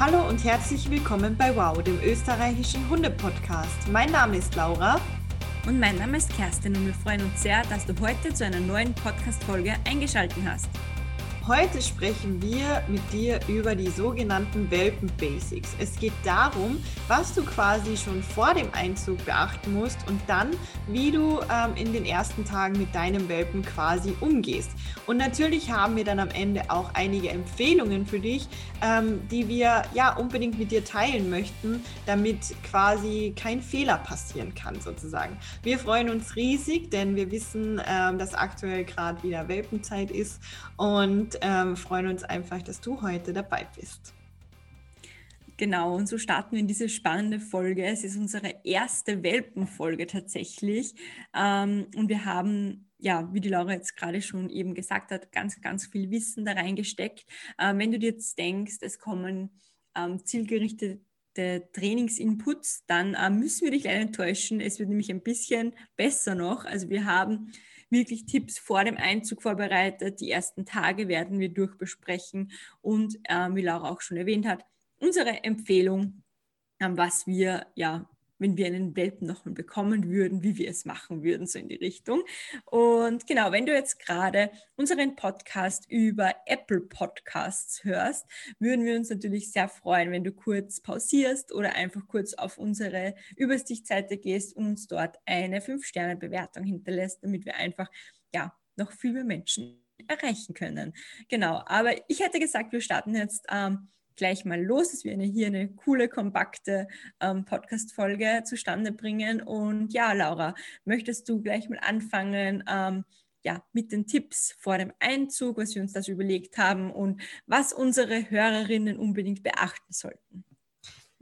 Hallo und herzlich willkommen bei Wow, dem österreichischen Hunde-Podcast. Mein Name ist Laura. Und mein Name ist Kerstin und wir freuen uns sehr, dass du heute zu einer neuen Podcast-Folge eingeschaltet hast. Heute sprechen wir mit dir über die sogenannten Welpen-Basics. Es geht darum, was du quasi schon vor dem Einzug beachten musst und dann, wie du ähm, in den ersten Tagen mit deinem Welpen quasi umgehst. Und natürlich haben wir dann am Ende auch einige Empfehlungen für dich, ähm, die wir ja unbedingt mit dir teilen möchten, damit quasi kein Fehler passieren kann sozusagen. Wir freuen uns riesig, denn wir wissen, ähm, dass aktuell gerade wieder Welpenzeit ist und ähm, freuen uns einfach, dass du heute dabei bist. Genau, und so starten wir in diese spannende Folge. Es ist unsere erste Welpenfolge tatsächlich. Ähm, und wir haben, ja, wie die Laura jetzt gerade schon eben gesagt hat, ganz, ganz viel Wissen da reingesteckt. Ähm, wenn du dir jetzt denkst, es kommen ähm, zielgerichtete Trainingsinputs, dann äh, müssen wir dich leider enttäuschen. Es wird nämlich ein bisschen besser noch. Also wir haben wirklich Tipps vor dem Einzug vorbereitet. Die ersten Tage werden wir durchbesprechen und äh, wie Laura auch schon erwähnt hat, unsere Empfehlung, äh, was wir ja wenn wir einen Welpen nochmal bekommen würden, wie wir es machen würden, so in die Richtung. Und genau, wenn du jetzt gerade unseren Podcast über Apple Podcasts hörst, würden wir uns natürlich sehr freuen, wenn du kurz pausierst oder einfach kurz auf unsere Übersichtsseite gehst und uns dort eine 5-Sterne-Bewertung hinterlässt, damit wir einfach ja noch viel mehr Menschen erreichen können. Genau, aber ich hätte gesagt, wir starten jetzt ähm, gleich mal los, dass wir eine, hier eine coole, kompakte ähm, Podcast-Folge zustande bringen. Und ja, Laura, möchtest du gleich mal anfangen? Ähm, ja, mit den Tipps vor dem Einzug, was wir uns das überlegt haben und was unsere Hörerinnen unbedingt beachten sollten.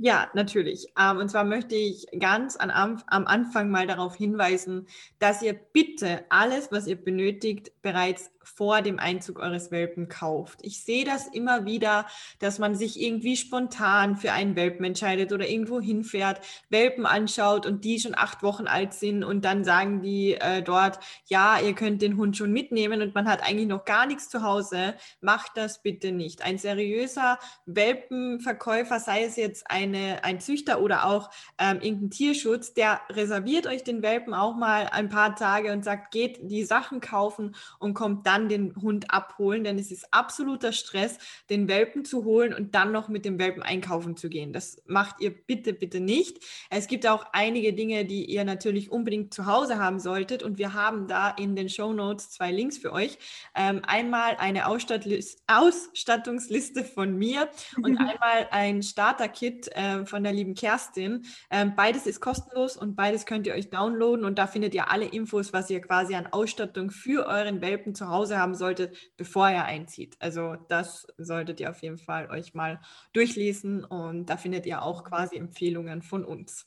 Ja, natürlich. Ähm, und zwar möchte ich ganz an, am Anfang mal darauf hinweisen, dass ihr bitte alles, was ihr benötigt, bereits vor dem Einzug eures Welpen kauft. Ich sehe das immer wieder, dass man sich irgendwie spontan für einen Welpen entscheidet oder irgendwo hinfährt, Welpen anschaut und die schon acht Wochen alt sind und dann sagen die äh, dort, ja, ihr könnt den Hund schon mitnehmen und man hat eigentlich noch gar nichts zu Hause. Macht das bitte nicht. Ein seriöser Welpenverkäufer, sei es jetzt eine, ein Züchter oder auch ähm, irgendein Tierschutz, der reserviert euch den Welpen auch mal ein paar Tage und sagt, geht die Sachen kaufen und kommt dann den Hund abholen, denn es ist absoluter Stress, den Welpen zu holen und dann noch mit dem Welpen einkaufen zu gehen. Das macht ihr bitte, bitte nicht. Es gibt auch einige Dinge, die ihr natürlich unbedingt zu Hause haben solltet und wir haben da in den Show Notes zwei Links für euch. Ähm, einmal eine Ausstattungsliste von mir und einmal ein Starter-Kit äh, von der lieben Kerstin. Ähm, beides ist kostenlos und beides könnt ihr euch downloaden und da findet ihr alle Infos, was ihr quasi an Ausstattung für euren Welpen zu Hause haben solltet, bevor er einzieht. Also das solltet ihr auf jeden Fall euch mal durchlesen und da findet ihr auch quasi Empfehlungen von uns.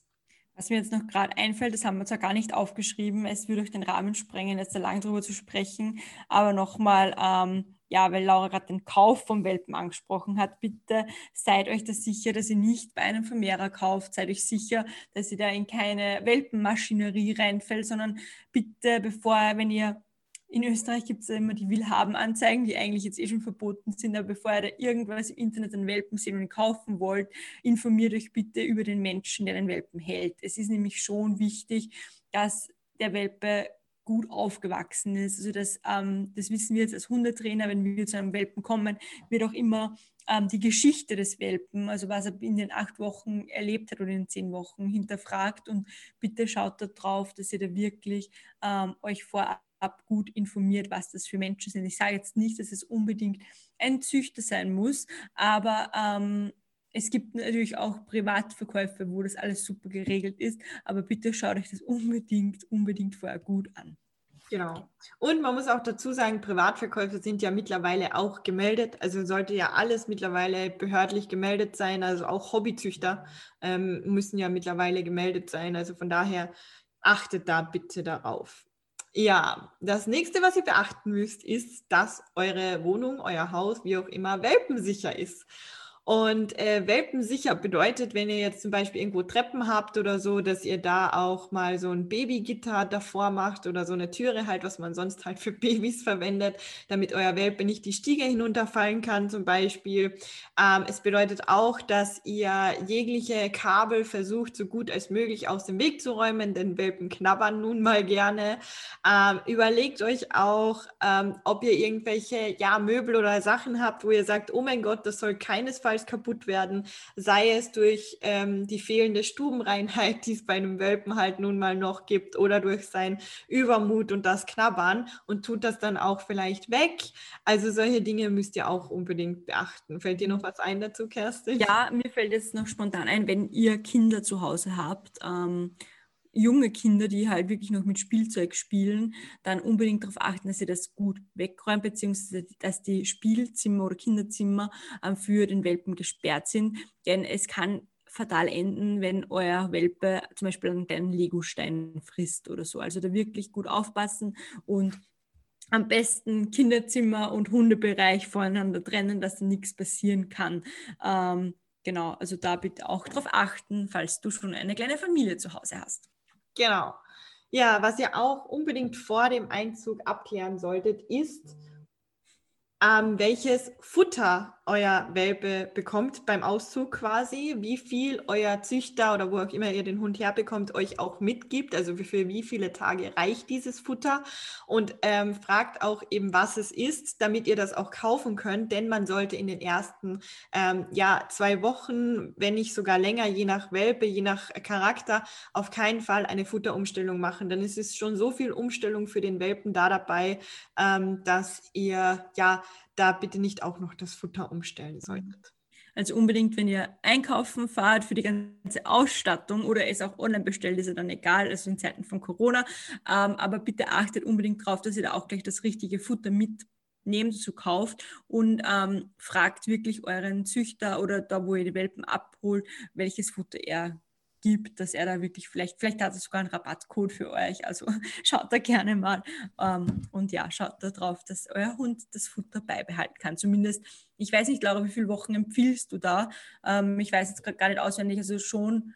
Was mir jetzt noch gerade einfällt, das haben wir zwar gar nicht aufgeschrieben, es würde durch den Rahmen sprengen, jetzt da lang drüber zu sprechen, aber nochmal, ähm, ja, weil Laura gerade den Kauf vom Welpen angesprochen hat, bitte seid euch da sicher, dass ihr nicht bei einem Vermehrer kauft, seid euch sicher, dass ihr da in keine Welpenmaschinerie reinfällt, sondern bitte, bevor, wenn ihr in Österreich gibt es ja immer die Willhaben-Anzeigen, die eigentlich jetzt eh schon verboten sind, aber bevor ihr da irgendwas im Internet an Welpen sehen und kaufen wollt, informiert euch bitte über den Menschen, der den Welpen hält. Es ist nämlich schon wichtig, dass der Welpe gut aufgewachsen ist. Also das, ähm, das wissen wir jetzt als Hundetrainer, wenn wir zu einem Welpen kommen, wird auch immer ähm, die Geschichte des Welpen, also was er in den acht Wochen erlebt hat oder in den zehn Wochen hinterfragt und bitte schaut da drauf, dass ihr da wirklich ähm, euch vorab ab gut informiert, was das für Menschen sind. Ich sage jetzt nicht, dass es unbedingt ein Züchter sein muss, aber ähm, es gibt natürlich auch Privatverkäufe, wo das alles super geregelt ist, aber bitte schaut euch das unbedingt, unbedingt vorher gut an. Genau. Und man muss auch dazu sagen, Privatverkäufe sind ja mittlerweile auch gemeldet. Also sollte ja alles mittlerweile behördlich gemeldet sein. Also auch Hobbyzüchter ähm, müssen ja mittlerweile gemeldet sein. Also von daher achtet da bitte darauf. Ja, das nächste, was ihr beachten müsst, ist, dass eure Wohnung, euer Haus, wie auch immer, welpensicher ist. Und äh, welpensicher bedeutet, wenn ihr jetzt zum Beispiel irgendwo Treppen habt oder so, dass ihr da auch mal so ein Babygitter davor macht oder so eine Türe halt, was man sonst halt für Babys verwendet, damit euer Welpe nicht die Stiege hinunterfallen kann zum Beispiel. Ähm, es bedeutet auch, dass ihr jegliche Kabel versucht, so gut als möglich aus dem Weg zu räumen, denn Welpen knabbern nun mal gerne. Ähm, überlegt euch auch, ähm, ob ihr irgendwelche ja, Möbel oder Sachen habt, wo ihr sagt, oh mein Gott, das soll keinesfalls kaputt werden, sei es durch ähm, die fehlende Stubenreinheit, die es bei einem Welpen halt nun mal noch gibt, oder durch sein Übermut und das Knabbern und tut das dann auch vielleicht weg. Also solche Dinge müsst ihr auch unbedingt beachten. Fällt dir noch was ein dazu, Kerstin? Ja, mir fällt jetzt noch spontan ein, wenn ihr Kinder zu Hause habt, ähm, junge Kinder, die halt wirklich noch mit Spielzeug spielen, dann unbedingt darauf achten, dass sie das gut wegräumen, beziehungsweise dass die Spielzimmer oder Kinderzimmer ähm, für den Welpen gesperrt sind. Denn es kann fatal enden, wenn euer Welpe zum Beispiel einen kleinen Legostein frisst oder so. Also da wirklich gut aufpassen und am besten Kinderzimmer und Hundebereich voneinander trennen, dass da nichts passieren kann. Ähm, genau, also da bitte auch darauf achten, falls du schon eine kleine Familie zu Hause hast. Genau. Ja, was ihr auch unbedingt vor dem Einzug abklären solltet, ist, ähm, welches Futter euer Welpe bekommt beim Auszug quasi, wie viel euer Züchter oder wo auch immer ihr den Hund herbekommt, euch auch mitgibt, also für wie viele Tage reicht dieses Futter? Und ähm, fragt auch eben, was es ist, damit ihr das auch kaufen könnt, denn man sollte in den ersten ähm, ja, zwei Wochen, wenn nicht sogar länger, je nach Welpe, je nach Charakter, auf keinen Fall eine Futterumstellung machen, denn es ist schon so viel Umstellung für den Welpen da dabei, ähm, dass ihr ja da bitte nicht auch noch das Futter umstellen solltet. Also unbedingt, wenn ihr einkaufen fahrt für die ganze Ausstattung oder es auch online bestellt, ist ja dann egal, also in Zeiten von Corona. Ähm, aber bitte achtet unbedingt darauf, dass ihr da auch gleich das richtige Futter mitnehmt, zu kauft und ähm, fragt wirklich euren Züchter oder da, wo ihr die Welpen abholt, welches Futter er gibt, dass er da wirklich vielleicht, vielleicht hat er sogar einen Rabattcode für euch. Also schaut da gerne mal. Ähm, und ja, schaut da drauf, dass euer Hund das Futter beibehalten kann. Zumindest, ich weiß nicht, Laura, wie viele Wochen empfiehlst du da? Ähm, ich weiß jetzt gar nicht auswendig, also schon,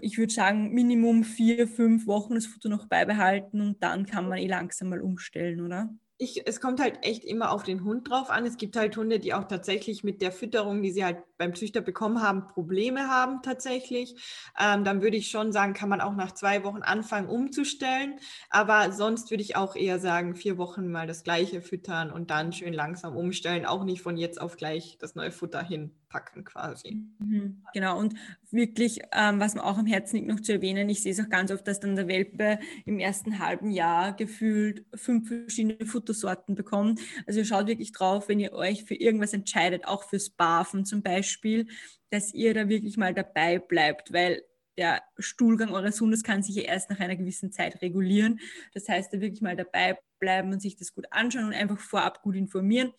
ich würde sagen, Minimum vier, fünf Wochen das Futter noch beibehalten und dann kann man eh langsam mal umstellen, oder? Ich, es kommt halt echt immer auf den Hund drauf an. Es gibt halt Hunde, die auch tatsächlich mit der Fütterung, die sie halt beim Züchter bekommen haben, Probleme haben tatsächlich. Ähm, dann würde ich schon sagen, kann man auch nach zwei Wochen anfangen umzustellen. Aber sonst würde ich auch eher sagen, vier Wochen mal das gleiche füttern und dann schön langsam umstellen. Auch nicht von jetzt auf gleich das neue Futter hin packen quasi. Mhm, genau, und wirklich, ähm, was mir auch am Herzen liegt, noch zu erwähnen, ich sehe es auch ganz oft, dass dann der Welpe im ersten halben Jahr gefühlt fünf verschiedene Futtersorten bekommt. Also schaut wirklich drauf, wenn ihr euch für irgendwas entscheidet, auch fürs Barfen zum Beispiel, dass ihr da wirklich mal dabei bleibt, weil der Stuhlgang eures Hundes kann sich ja erst nach einer gewissen Zeit regulieren. Das heißt, da wirklich mal dabei bleiben und sich das gut anschauen und einfach vorab gut informieren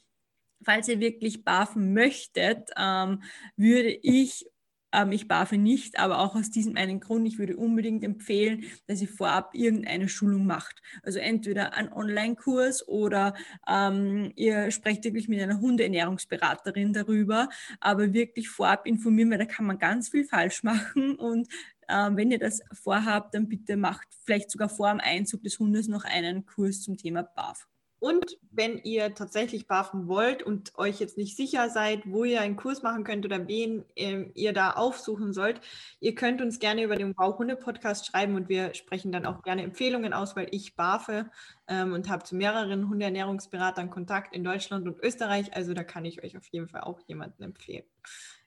falls ihr wirklich barfen möchtet, ähm, würde ich, ähm, ich barfe nicht, aber auch aus diesem einen Grund, ich würde unbedingt empfehlen, dass ihr vorab irgendeine Schulung macht. Also entweder einen Online-Kurs oder ähm, ihr sprecht wirklich mit einer Hundeernährungsberaterin darüber, aber wirklich vorab informieren, weil da kann man ganz viel falsch machen und ähm, wenn ihr das vorhabt, dann bitte macht vielleicht sogar vor dem Einzug des Hundes noch einen Kurs zum Thema BAF. Und wenn ihr tatsächlich barfen wollt und euch jetzt nicht sicher seid, wo ihr einen Kurs machen könnt oder wen ähm, ihr da aufsuchen sollt, ihr könnt uns gerne über den Wow-Hunde-Podcast schreiben und wir sprechen dann auch gerne Empfehlungen aus, weil ich barfe ähm, und habe zu mehreren Hundeernährungsberatern Kontakt in Deutschland und Österreich. Also da kann ich euch auf jeden Fall auch jemanden empfehlen.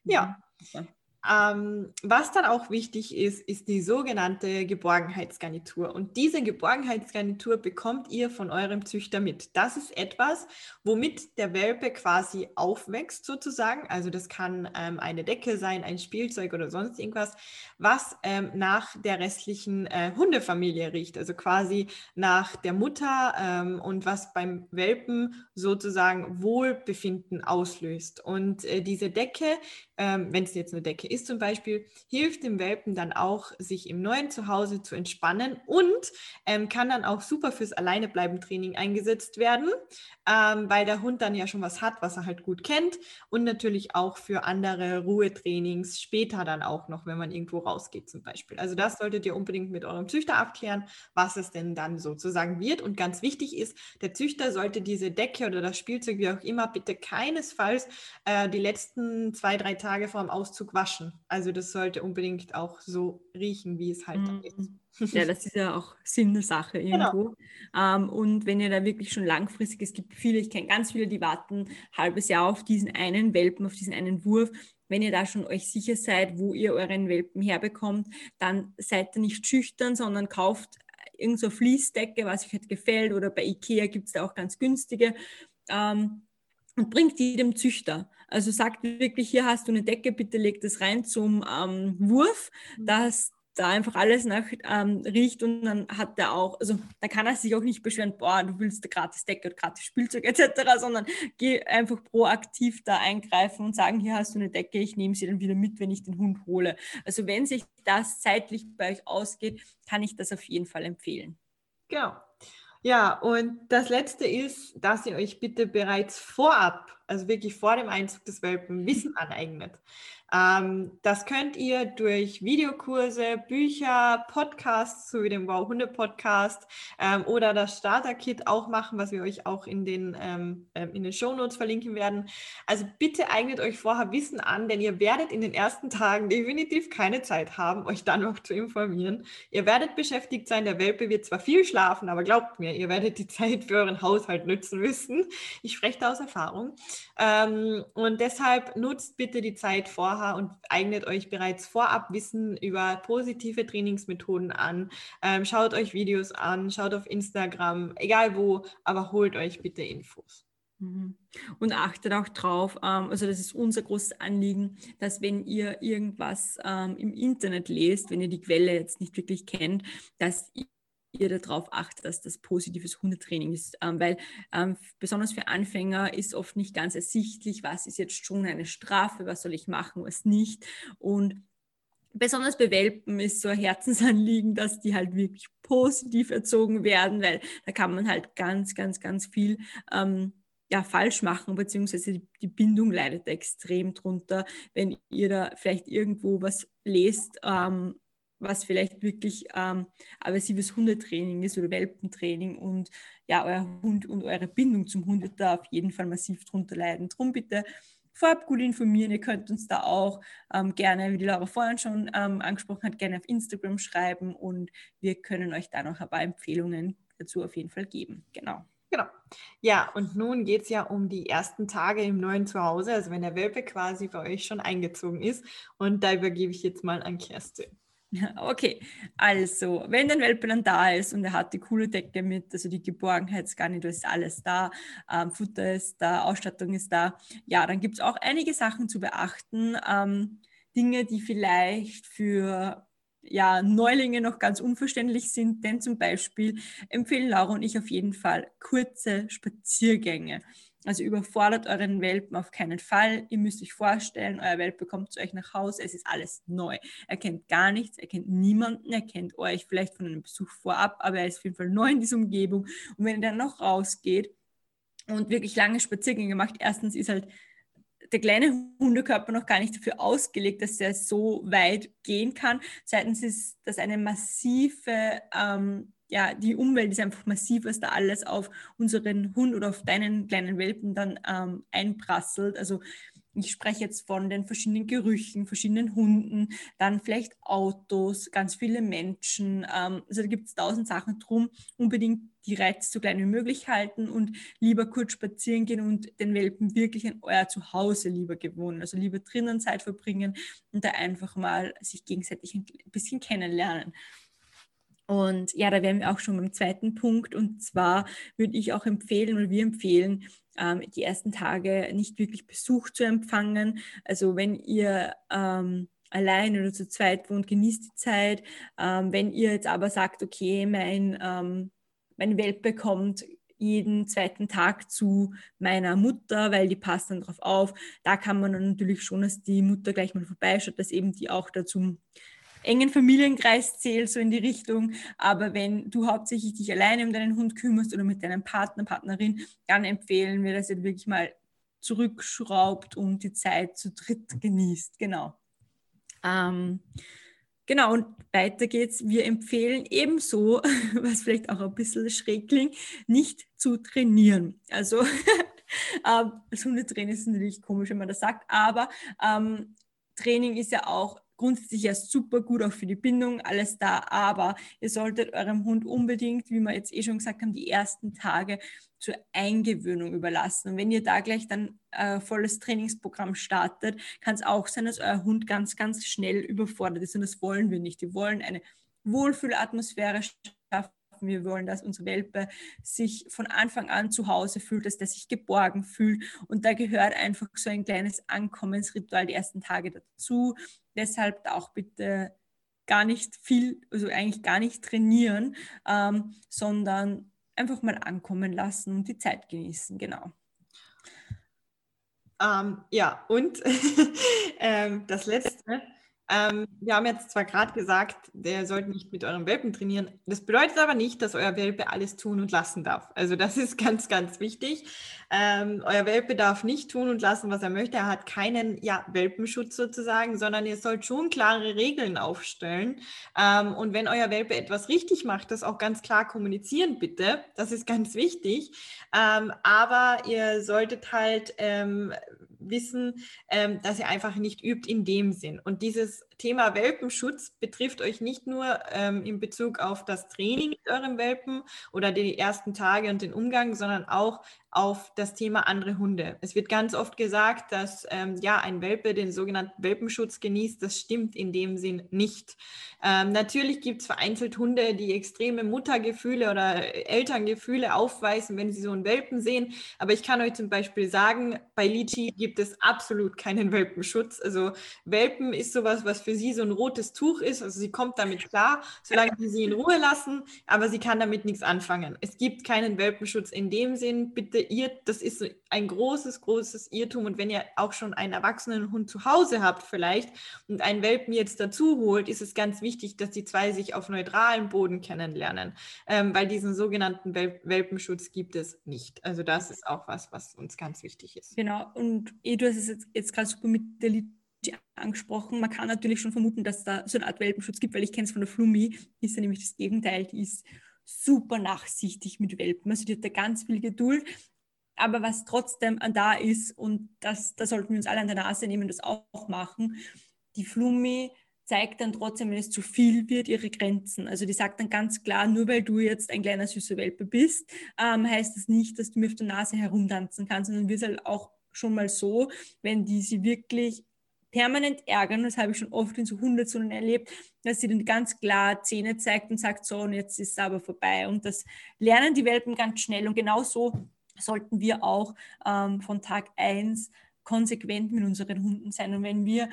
Ja. ja. Ähm, was dann auch wichtig ist, ist die sogenannte Geborgenheitsgarnitur. Und diese Geborgenheitsgarnitur bekommt ihr von eurem Züchter mit. Das ist etwas, womit der Welpe quasi aufwächst sozusagen. Also das kann ähm, eine Decke sein, ein Spielzeug oder sonst irgendwas, was ähm, nach der restlichen äh, Hundefamilie riecht. Also quasi nach der Mutter ähm, und was beim Welpen sozusagen Wohlbefinden auslöst. Und äh, diese Decke, ähm, wenn es jetzt eine Decke ist zum Beispiel, hilft dem Welpen dann auch, sich im neuen Zuhause zu entspannen und ähm, kann dann auch super fürs Alleinebleiben-Training eingesetzt werden, ähm, weil der Hund dann ja schon was hat, was er halt gut kennt und natürlich auch für andere Ruhetrainings später dann auch noch, wenn man irgendwo rausgeht zum Beispiel. Also das solltet ihr unbedingt mit eurem Züchter abklären, was es denn dann sozusagen wird. Und ganz wichtig ist, der Züchter sollte diese Decke oder das Spielzeug, wie auch immer, bitte keinesfalls äh, die letzten zwei, drei Tage vor dem Auszug waschen. Also das sollte unbedingt auch so riechen, wie es halt dann ist. Ja, das ist ja auch Sinn der Sache genau. irgendwo. Genau. Ähm, und wenn ihr da wirklich schon langfristig, es gibt viele, ich kenne ganz viele, die warten ein halbes Jahr auf diesen einen Welpen, auf diesen einen Wurf. Wenn ihr da schon euch sicher seid, wo ihr euren Welpen herbekommt, dann seid ihr nicht schüchtern, sondern kauft irgendeine so Fließdecke, was euch halt gefällt. Oder bei Ikea gibt es da auch ganz günstige. Ähm, und bringt die dem Züchter. Also sagt wirklich, hier hast du eine Decke, bitte leg das rein zum ähm, Wurf, mhm. dass da einfach alles nach ähm, riecht und dann hat er auch, also da kann er sich auch nicht beschweren, boah, du willst gratis Decke und gratis Spielzeug etc., sondern geh einfach proaktiv da eingreifen und sagen, hier hast du eine Decke, ich nehme sie dann wieder mit, wenn ich den Hund hole. Also wenn sich das zeitlich bei euch ausgeht, kann ich das auf jeden Fall empfehlen. Genau. Ja, und das Letzte ist, dass ihr euch bitte bereits vorab, also wirklich vor dem Einzug des Welpen, Wissen aneignet. Ähm, das könnt ihr durch Videokurse, Bücher, Podcasts, so wie den Wow Hunde Podcast ähm, oder das Starter Kit auch machen, was wir euch auch in den, ähm, in den Show Notes verlinken werden. Also bitte eignet euch vorher Wissen an, denn ihr werdet in den ersten Tagen definitiv keine Zeit haben, euch dann noch zu informieren. Ihr werdet beschäftigt sein, der Welpe wird zwar viel schlafen, aber glaubt mir, ihr werdet die Zeit für euren Haushalt nützen müssen. Ich spreche da aus Erfahrung. Und deshalb nutzt bitte die Zeit vorher Fahrer und eignet euch bereits vorab Wissen über positive Trainingsmethoden an. Ähm, schaut euch Videos an, schaut auf Instagram, egal wo, aber holt euch bitte Infos. Mhm. Und achtet auch drauf, ähm, also das ist unser großes Anliegen, dass wenn ihr irgendwas ähm, im Internet lest, wenn ihr die Quelle jetzt nicht wirklich kennt, dass ihr darauf achtet, dass das positives Hundetraining ist, ähm, weil ähm, besonders für Anfänger ist oft nicht ganz ersichtlich, was ist jetzt schon eine Strafe, was soll ich machen, was nicht. Und besonders bei Welpen ist so ein Herzensanliegen, dass die halt wirklich positiv erzogen werden, weil da kann man halt ganz, ganz, ganz viel ähm, ja, falsch machen, beziehungsweise die, die, Bindung leidet extrem drunter, wenn ihr da vielleicht irgendwo was lest, ähm, was vielleicht wirklich ähm, aversives Hundetraining ist oder Welpentraining und ja, euer Hund und eure Bindung zum Hund wird da auf jeden Fall massiv drunter leiden. Drum bitte vorab gut informieren. Ihr könnt uns da auch ähm, gerne, wie die Laura vorhin schon ähm, angesprochen hat, gerne auf Instagram schreiben und wir können euch da noch ein paar Empfehlungen dazu auf jeden Fall geben. Genau. Genau. Ja, und nun geht es ja um die ersten Tage im neuen Zuhause, also wenn der Welpe quasi bei euch schon eingezogen ist. Und da übergebe ich jetzt mal an Kerstin. Okay, also, wenn dein Welpe dann da ist und er hat die coole Decke mit, also die Geborgenheitsgarnitur ist alles da, ähm, Futter ist da, Ausstattung ist da, ja, dann gibt es auch einige Sachen zu beachten, ähm, Dinge, die vielleicht für ja, Neulinge noch ganz unverständlich sind, denn zum Beispiel empfehlen Laura und ich auf jeden Fall kurze Spaziergänge. Also überfordert euren Welpen auf keinen Fall. Ihr müsst euch vorstellen, euer Welpe kommt zu euch nach Hause, es ist alles neu. Er kennt gar nichts, er kennt niemanden, er kennt euch vielleicht von einem Besuch vorab, aber er ist auf jeden Fall neu in dieser Umgebung. Und wenn er dann noch rausgeht und wirklich lange Spaziergänge macht, erstens ist halt der kleine Hundekörper noch gar nicht dafür ausgelegt, dass er so weit gehen kann. Zweitens ist das eine massive ähm, ja, die Umwelt ist einfach massiv, was da alles auf unseren Hund oder auf deinen kleinen Welpen dann ähm, einprasselt. Also ich spreche jetzt von den verschiedenen Gerüchen, verschiedenen Hunden, dann vielleicht Autos, ganz viele Menschen. Ähm, also da gibt es tausend Sachen drum. Unbedingt die Reize so klein wie möglich halten und lieber kurz spazieren gehen und den Welpen wirklich an euer Zuhause lieber gewohnen. Also lieber drinnen Zeit verbringen und da einfach mal sich gegenseitig ein bisschen kennenlernen. Und ja, da wären wir auch schon beim zweiten Punkt. Und zwar würde ich auch empfehlen oder wir empfehlen, ähm, die ersten Tage nicht wirklich Besuch zu empfangen. Also wenn ihr ähm, allein oder zu zweit wohnt, genießt die Zeit. Ähm, wenn ihr jetzt aber sagt, okay, mein, ähm, mein Welpe kommt jeden zweiten Tag zu meiner Mutter, weil die passt dann drauf auf. Da kann man dann natürlich schon, dass die Mutter gleich mal vorbeischaut, dass eben die auch dazu engen Familienkreis zählt, so in die Richtung. Aber wenn du hauptsächlich dich alleine um deinen Hund kümmerst oder mit deinem Partner, Partnerin, dann empfehlen wir, dass ihr wirklich mal zurückschraubt und die Zeit zu dritt genießt. Genau. Ähm, genau, und weiter geht's. Wir empfehlen ebenso, was vielleicht auch ein bisschen schräg klingt, nicht zu trainieren. Also ähm, als Hundetraining ist natürlich komisch, wenn man das sagt, aber ähm, Training ist ja auch grundsätzlich ja super gut auch für die Bindung, alles da, aber ihr solltet eurem Hund unbedingt, wie wir jetzt eh schon gesagt haben, die ersten Tage zur Eingewöhnung überlassen. Und wenn ihr da gleich dann äh, volles Trainingsprogramm startet, kann es auch sein, dass euer Hund ganz, ganz schnell überfordert ist. Und das wollen wir nicht. Wir wollen eine Wohlfühlatmosphäre schaffen wir wollen, dass unsere Welpe sich von Anfang an zu Hause fühlt, dass der sich geborgen fühlt. Und da gehört einfach so ein kleines Ankommensritual die ersten Tage dazu. Deshalb auch bitte gar nicht viel, also eigentlich gar nicht trainieren, ähm, sondern einfach mal ankommen lassen und die Zeit genießen. Genau. Ähm, ja, und ähm, das letzte, ähm, wir haben jetzt zwar gerade gesagt, der sollte nicht mit eurem Welpen trainieren. Das bedeutet aber nicht, dass euer Welpe alles tun und lassen darf. Also das ist ganz, ganz wichtig. Ähm, euer Welpe darf nicht tun und lassen, was er möchte. Er hat keinen ja, Welpenschutz sozusagen, sondern ihr sollt schon klare Regeln aufstellen. Ähm, und wenn euer Welpe etwas richtig macht, das auch ganz klar kommunizieren, bitte. Das ist ganz wichtig. Ähm, aber ihr solltet halt ähm, wissen, ähm, dass ihr einfach nicht übt in dem Sinn. Und dieses Thema Welpenschutz betrifft euch nicht nur ähm, in Bezug auf das Training mit eurem Welpen oder die ersten Tage und den Umgang, sondern auch auf das Thema andere Hunde. Es wird ganz oft gesagt, dass ähm, ja ein Welpe den sogenannten Welpenschutz genießt. Das stimmt in dem Sinn nicht. Ähm, natürlich gibt es vereinzelt Hunde, die extreme Muttergefühle oder Elterngefühle aufweisen, wenn sie so einen Welpen sehen. Aber ich kann euch zum Beispiel sagen, bei Lichi gibt es absolut keinen Welpenschutz. Also Welpen ist sowas, was für sie so ein rotes Tuch ist. Also sie kommt damit klar, solange sie sie in Ruhe lassen, aber sie kann damit nichts anfangen. Es gibt keinen Welpenschutz in dem Sinn. Bitte ihr, das ist ein großes, großes Irrtum. Und wenn ihr auch schon einen erwachsenen Hund zu Hause habt vielleicht und einen Welpen jetzt dazu holt, ist es ganz wichtig, dass die zwei sich auf neutralem Boden kennenlernen, ähm, weil diesen sogenannten Wel Welpenschutz gibt es nicht. Also das ist auch was, was uns ganz wichtig ist. Genau. Und eh, du hast es jetzt, jetzt gerade super mit der Literatur angesprochen. Man kann natürlich schon vermuten, dass da so eine Art Welpenschutz gibt, weil ich kenne es von der Flumi, ist ja nämlich das Gegenteil, die ist super nachsichtig mit Welpen. Also die hat da ganz viel Geduld aber was trotzdem da ist, und das, da sollten wir uns alle an der Nase nehmen, das auch machen, die Flummi zeigt dann trotzdem, wenn es zu viel wird, ihre Grenzen. Also die sagt dann ganz klar, nur weil du jetzt ein kleiner süßer Welpe bist, ähm, heißt das nicht, dass du mir auf der Nase herumtanzen kannst, sondern wird halt auch schon mal so, wenn die sie wirklich permanent ärgern, das habe ich schon oft in so Hundezonen erlebt, dass sie dann ganz klar Zähne zeigt und sagt, so, und jetzt ist es aber vorbei. Und das lernen die Welpen ganz schnell. Und genau so sollten wir auch ähm, von Tag 1 konsequent mit unseren Hunden sein. Und wenn wir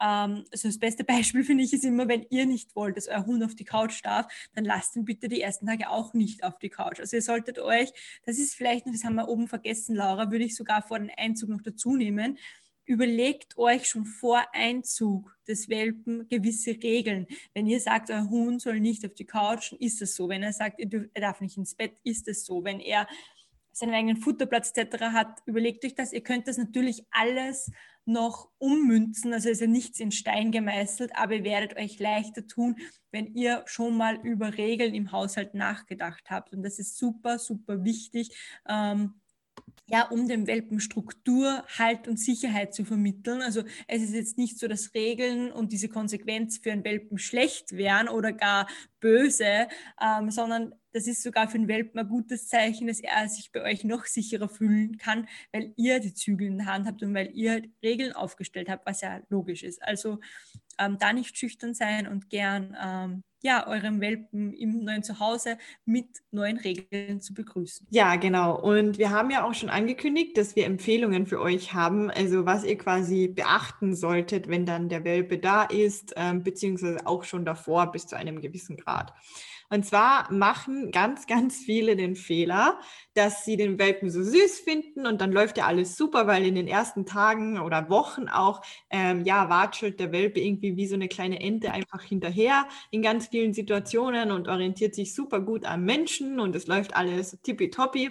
ähm, also das beste Beispiel finde ich ist immer, wenn ihr nicht wollt, dass euer Hund auf die Couch darf, dann lasst ihn bitte die ersten Tage auch nicht auf die Couch. Also ihr solltet euch, das ist vielleicht, das haben wir oben vergessen, Laura, würde ich sogar vor den Einzug noch dazu nehmen, überlegt euch schon vor Einzug des Welpen gewisse Regeln. Wenn ihr sagt, euer Hund soll nicht auf die Couch, ist es so. Wenn er sagt, er darf nicht ins Bett, ist es so. Wenn er seinen eigenen Futterplatz etc. hat, überlegt euch das. Ihr könnt das natürlich alles noch ummünzen, also ist ja nichts in Stein gemeißelt, aber ihr werdet euch leichter tun, wenn ihr schon mal über Regeln im Haushalt nachgedacht habt. Und das ist super, super wichtig. Ähm, ja, um dem Welpen Struktur, Halt und Sicherheit zu vermitteln. Also es ist jetzt nicht so, dass Regeln und diese Konsequenz für einen Welpen schlecht wären oder gar böse, ähm, sondern das ist sogar für den Welpen ein gutes Zeichen, dass er sich bei euch noch sicherer fühlen kann, weil ihr die Zügel in der Hand habt und weil ihr Regeln aufgestellt habt, was ja logisch ist. Also ähm, da nicht schüchtern sein und gern ähm, ja, eurem Welpen im neuen Zuhause mit neuen Regeln zu begrüßen. Ja, genau. Und wir haben ja auch schon angekündigt, dass wir Empfehlungen für euch haben, also was ihr quasi beachten solltet, wenn dann der Welpe da ist, äh, beziehungsweise auch schon davor bis zu einem gewissen Grad. Und zwar machen ganz, ganz viele den Fehler, dass sie den Welpen so süß finden und dann läuft ja alles super, weil in den ersten Tagen oder Wochen auch, ähm, ja, watschelt der Welpe irgendwie wie so eine kleine Ente einfach hinterher in ganz vielen Situationen und orientiert sich super gut am Menschen und es läuft alles tippitoppi.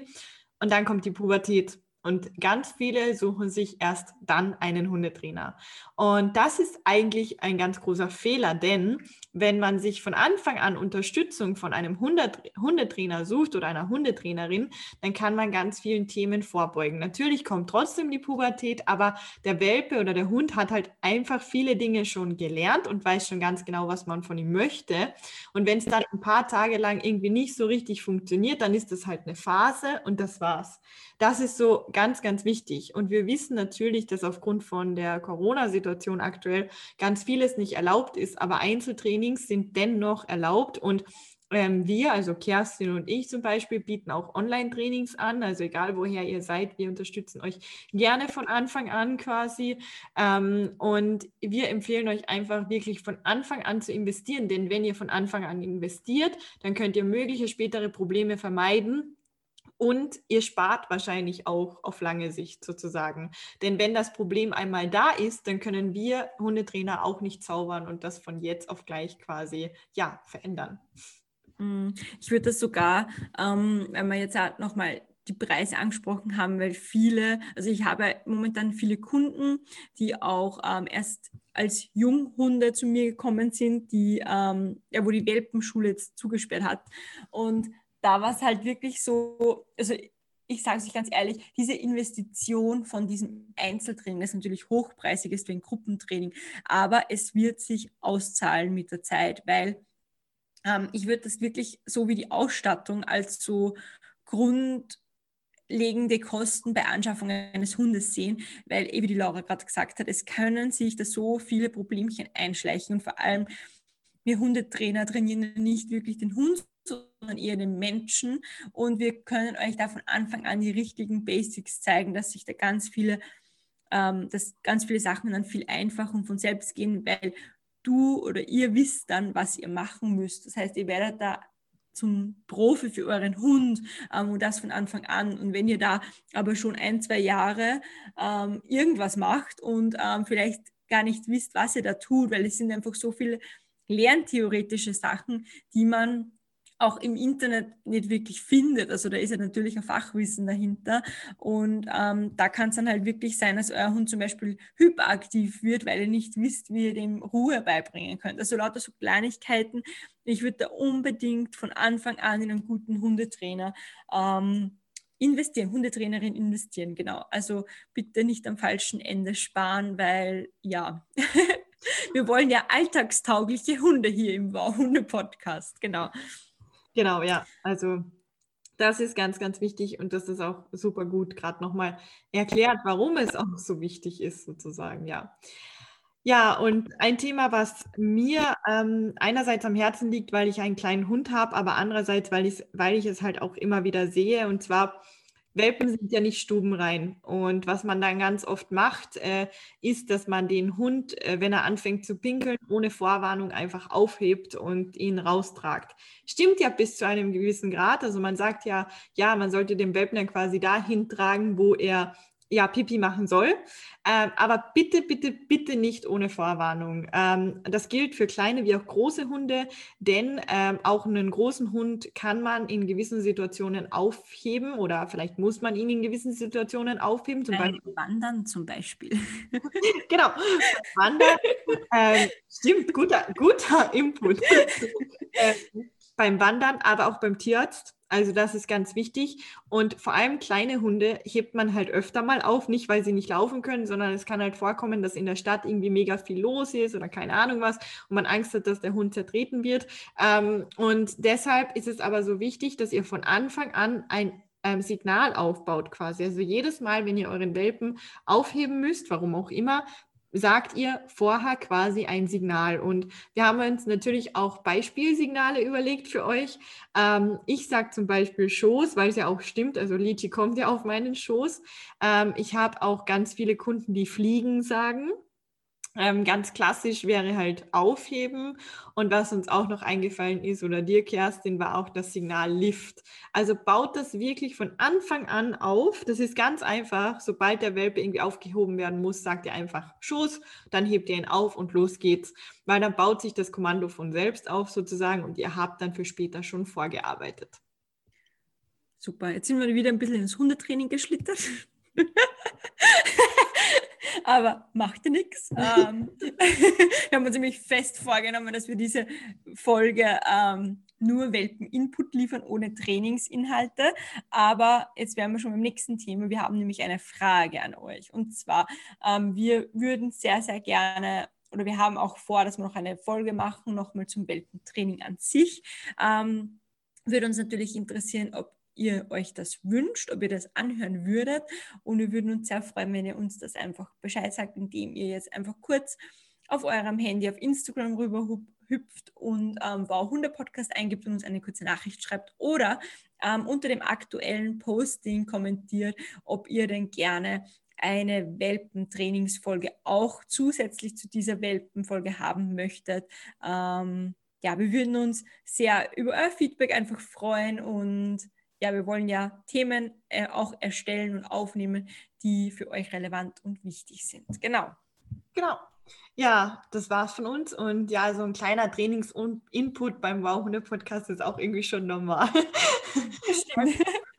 Und dann kommt die Pubertät und ganz viele suchen sich erst dann einen Hundetrainer. Und das ist eigentlich ein ganz großer Fehler, denn wenn man sich von Anfang an Unterstützung von einem Hundetrainer sucht oder einer Hundetrainerin, dann kann man ganz vielen Themen vorbeugen. Natürlich kommt trotzdem die Pubertät, aber der Welpe oder der Hund hat halt einfach viele Dinge schon gelernt und weiß schon ganz genau, was man von ihm möchte. Und wenn es dann ein paar Tage lang irgendwie nicht so richtig funktioniert, dann ist das halt eine Phase und das war's. Das ist so ganz, ganz wichtig. Und wir wissen natürlich, dass aufgrund von der Corona-Situation aktuell ganz vieles nicht erlaubt ist, aber Einzeltrainings sind dennoch erlaubt und ähm, wir, also Kerstin und ich zum Beispiel, bieten auch Online-Trainings an. Also egal woher ihr seid, wir unterstützen euch gerne von Anfang an quasi. Ähm, und wir empfehlen euch einfach wirklich von Anfang an zu investieren. Denn wenn ihr von Anfang an investiert, dann könnt ihr mögliche spätere Probleme vermeiden und ihr spart wahrscheinlich auch auf lange Sicht sozusagen. Denn wenn das Problem einmal da ist, dann können wir Hundetrainer auch nicht zaubern und das von jetzt auf gleich quasi ja verändern. Hm, ich würde das sogar, ähm, wenn wir jetzt nochmal die Preise angesprochen haben, weil viele, also ich habe momentan viele Kunden, die auch ähm, erst als Junghunde zu mir gekommen sind, die, ähm, ja, wo die Welpenschule jetzt zugesperrt hat. Und da war es halt wirklich so, also ich sage es euch ganz ehrlich, diese Investition von diesem Einzeltraining, das natürlich hochpreisig ist wie ein Gruppentraining, aber es wird sich auszahlen mit der Zeit, weil ähm, ich würde das wirklich so wie die Ausstattung als so grundlegende Kosten bei Anschaffung eines Hundes sehen, weil, wie die Laura gerade gesagt hat, es können sich da so viele Problemchen einschleichen und vor allem wir Hundetrainer trainieren nicht wirklich den Hund, sondern eher den Menschen. Und wir können euch da von Anfang an die richtigen Basics zeigen, dass sich da ganz viele, ähm, dass ganz viele Sachen dann viel einfacher und von selbst gehen, weil du oder ihr wisst dann, was ihr machen müsst. Das heißt, ihr werdet da zum Profi für euren Hund ähm, und das von Anfang an. Und wenn ihr da aber schon ein, zwei Jahre ähm, irgendwas macht und ähm, vielleicht gar nicht wisst, was ihr da tut, weil es sind einfach so viele lerntheoretische Sachen, die man auch im Internet nicht wirklich findet. Also da ist ja natürlich ein Fachwissen dahinter. Und ähm, da kann es dann halt wirklich sein, dass euer Hund zum Beispiel hyperaktiv wird, weil ihr nicht wisst, wie ihr dem Ruhe beibringen könnt. Also lauter so Kleinigkeiten. Ich würde da unbedingt von Anfang an in einen guten Hundetrainer ähm, investieren, Hundetrainerin investieren, genau. Also bitte nicht am falschen Ende sparen, weil ja, wir wollen ja alltagstaugliche Hunde hier im Wow-Hunde-Podcast, genau. Genau, ja. Also das ist ganz, ganz wichtig und das ist auch super gut gerade nochmal erklärt, warum es auch so wichtig ist, sozusagen, ja. Ja, und ein Thema, was mir ähm, einerseits am Herzen liegt, weil ich einen kleinen Hund habe, aber andererseits, weil, weil ich es halt auch immer wieder sehe, und zwar Welpen sind ja nicht stubenrein. Und was man dann ganz oft macht, äh, ist, dass man den Hund, äh, wenn er anfängt zu pinkeln, ohne Vorwarnung einfach aufhebt und ihn raustragt. Stimmt ja bis zu einem gewissen Grad. Also man sagt ja, ja, man sollte den Welpen dann quasi dahin tragen, wo er ja, Pipi machen soll. Ähm, aber bitte, bitte, bitte nicht ohne Vorwarnung. Ähm, das gilt für kleine wie auch große Hunde, denn ähm, auch einen großen Hund kann man in gewissen Situationen aufheben oder vielleicht muss man ihn in gewissen Situationen aufheben. Zum Beispiel Wandern zum Beispiel. genau, Wandern. Ähm, stimmt, guter, guter Input. beim Wandern, aber auch beim Tierarzt also das ist ganz wichtig. Und vor allem kleine Hunde hebt man halt öfter mal auf, nicht weil sie nicht laufen können, sondern es kann halt vorkommen, dass in der Stadt irgendwie mega viel los ist oder keine Ahnung was und man Angst hat, dass der Hund zertreten wird. Ähm, und deshalb ist es aber so wichtig, dass ihr von Anfang an ein ähm, Signal aufbaut quasi. Also jedes Mal, wenn ihr euren Welpen aufheben müsst, warum auch immer, sagt ihr vorher quasi ein Signal. Und wir haben uns natürlich auch Beispielsignale überlegt für euch. Ähm, ich sage zum Beispiel Schoß, weil es ja auch stimmt. Also Liti kommt ja auf meinen Schoß. Ähm, ich habe auch ganz viele Kunden, die Fliegen sagen. Ähm, ganz klassisch wäre halt aufheben. Und was uns auch noch eingefallen ist, oder dir, Kerstin, war auch das Signal Lift. Also baut das wirklich von Anfang an auf. Das ist ganz einfach. Sobald der Welpe irgendwie aufgehoben werden muss, sagt ihr einfach Schuss, dann hebt ihr ihn auf und los geht's. Weil dann baut sich das Kommando von selbst auf sozusagen und ihr habt dann für später schon vorgearbeitet. Super, jetzt sind wir wieder ein bisschen ins Hundetraining geschlittert. aber machte nichts. Ähm, wir haben uns nämlich fest vorgenommen, dass wir diese Folge ähm, nur Welpen-Input liefern, ohne Trainingsinhalte. Aber jetzt wären wir schon beim nächsten Thema. Wir haben nämlich eine Frage an euch. Und zwar, ähm, wir würden sehr, sehr gerne oder wir haben auch vor, dass wir noch eine Folge machen, nochmal zum Welpentraining an sich. Ähm, würde uns natürlich interessieren, ob ihr euch das wünscht, ob ihr das anhören würdet. Und wir würden uns sehr freuen, wenn ihr uns das einfach Bescheid sagt, indem ihr jetzt einfach kurz auf eurem Handy auf Instagram rüber hüpft und ähm, Wow Hunde Podcast eingibt und uns eine kurze Nachricht schreibt oder ähm, unter dem aktuellen Posting kommentiert, ob ihr denn gerne eine Welpentrainingsfolge auch zusätzlich zu dieser Welpenfolge haben möchtet. Ähm, ja, wir würden uns sehr über euer Feedback einfach freuen und ja, wir wollen ja Themen äh, auch erstellen und aufnehmen, die für euch relevant und wichtig sind. Genau. Genau. Ja, das war's von uns. Und ja, so ein kleiner Trainings-Input beim Wow Hunde Podcast ist auch irgendwie schon normal. Stimmt.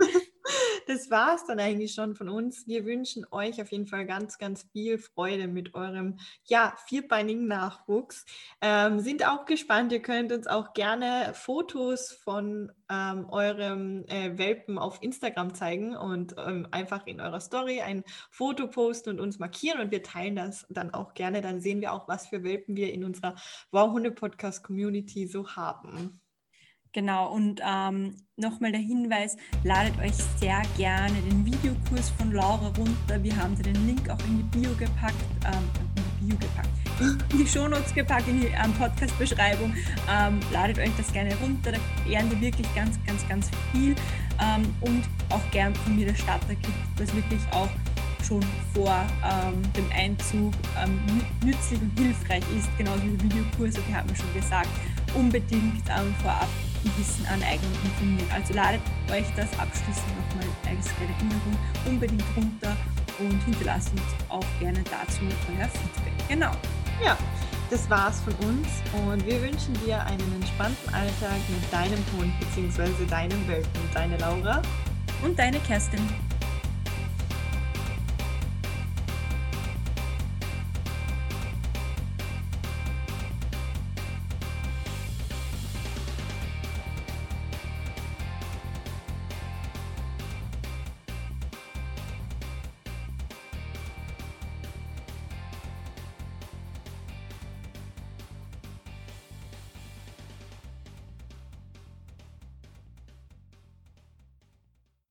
das war es dann eigentlich schon von uns. Wir wünschen euch auf jeden Fall ganz, ganz viel Freude mit eurem ja, vierbeinigen Nachwuchs. Ähm, sind auch gespannt. Ihr könnt uns auch gerne Fotos von ähm, eurem äh, Welpen auf Instagram zeigen und ähm, einfach in eurer Story ein Foto posten und uns markieren und wir teilen das dann auch gerne. Dann sehen wir auch, was für Welpen wir in unserer Wow Hunde Podcast Community so haben. Genau, und ähm, nochmal der Hinweis, ladet euch sehr gerne den Videokurs von Laura runter. Wir haben den Link auch in die Bio gepackt, ähm, in die Bio gepackt, in die Shownotes gepackt, in die ähm, Podcast-Beschreibung. Ähm, ladet euch das gerne runter, da lernt ihr wirklich ganz, ganz, ganz viel. Ähm, und auch gern von mir der Starter-Kit, das wirklich auch schon vor ähm, dem Einzug ähm, nützlich und hilfreich ist, genauso wie Videokurse, die haben wir schon gesagt, unbedingt ähm, vorab Wissen aneignen und informieren. Also ladet euch das abschließend nochmal als Erinnerung unbedingt runter und hinterlasst uns auch gerne dazu euer Feedback. Genau. Ja, das war's von uns und wir wünschen dir einen entspannten Alltag mit deinem Hund bzw. deinem Welpen. Deine Laura und deine Kerstin.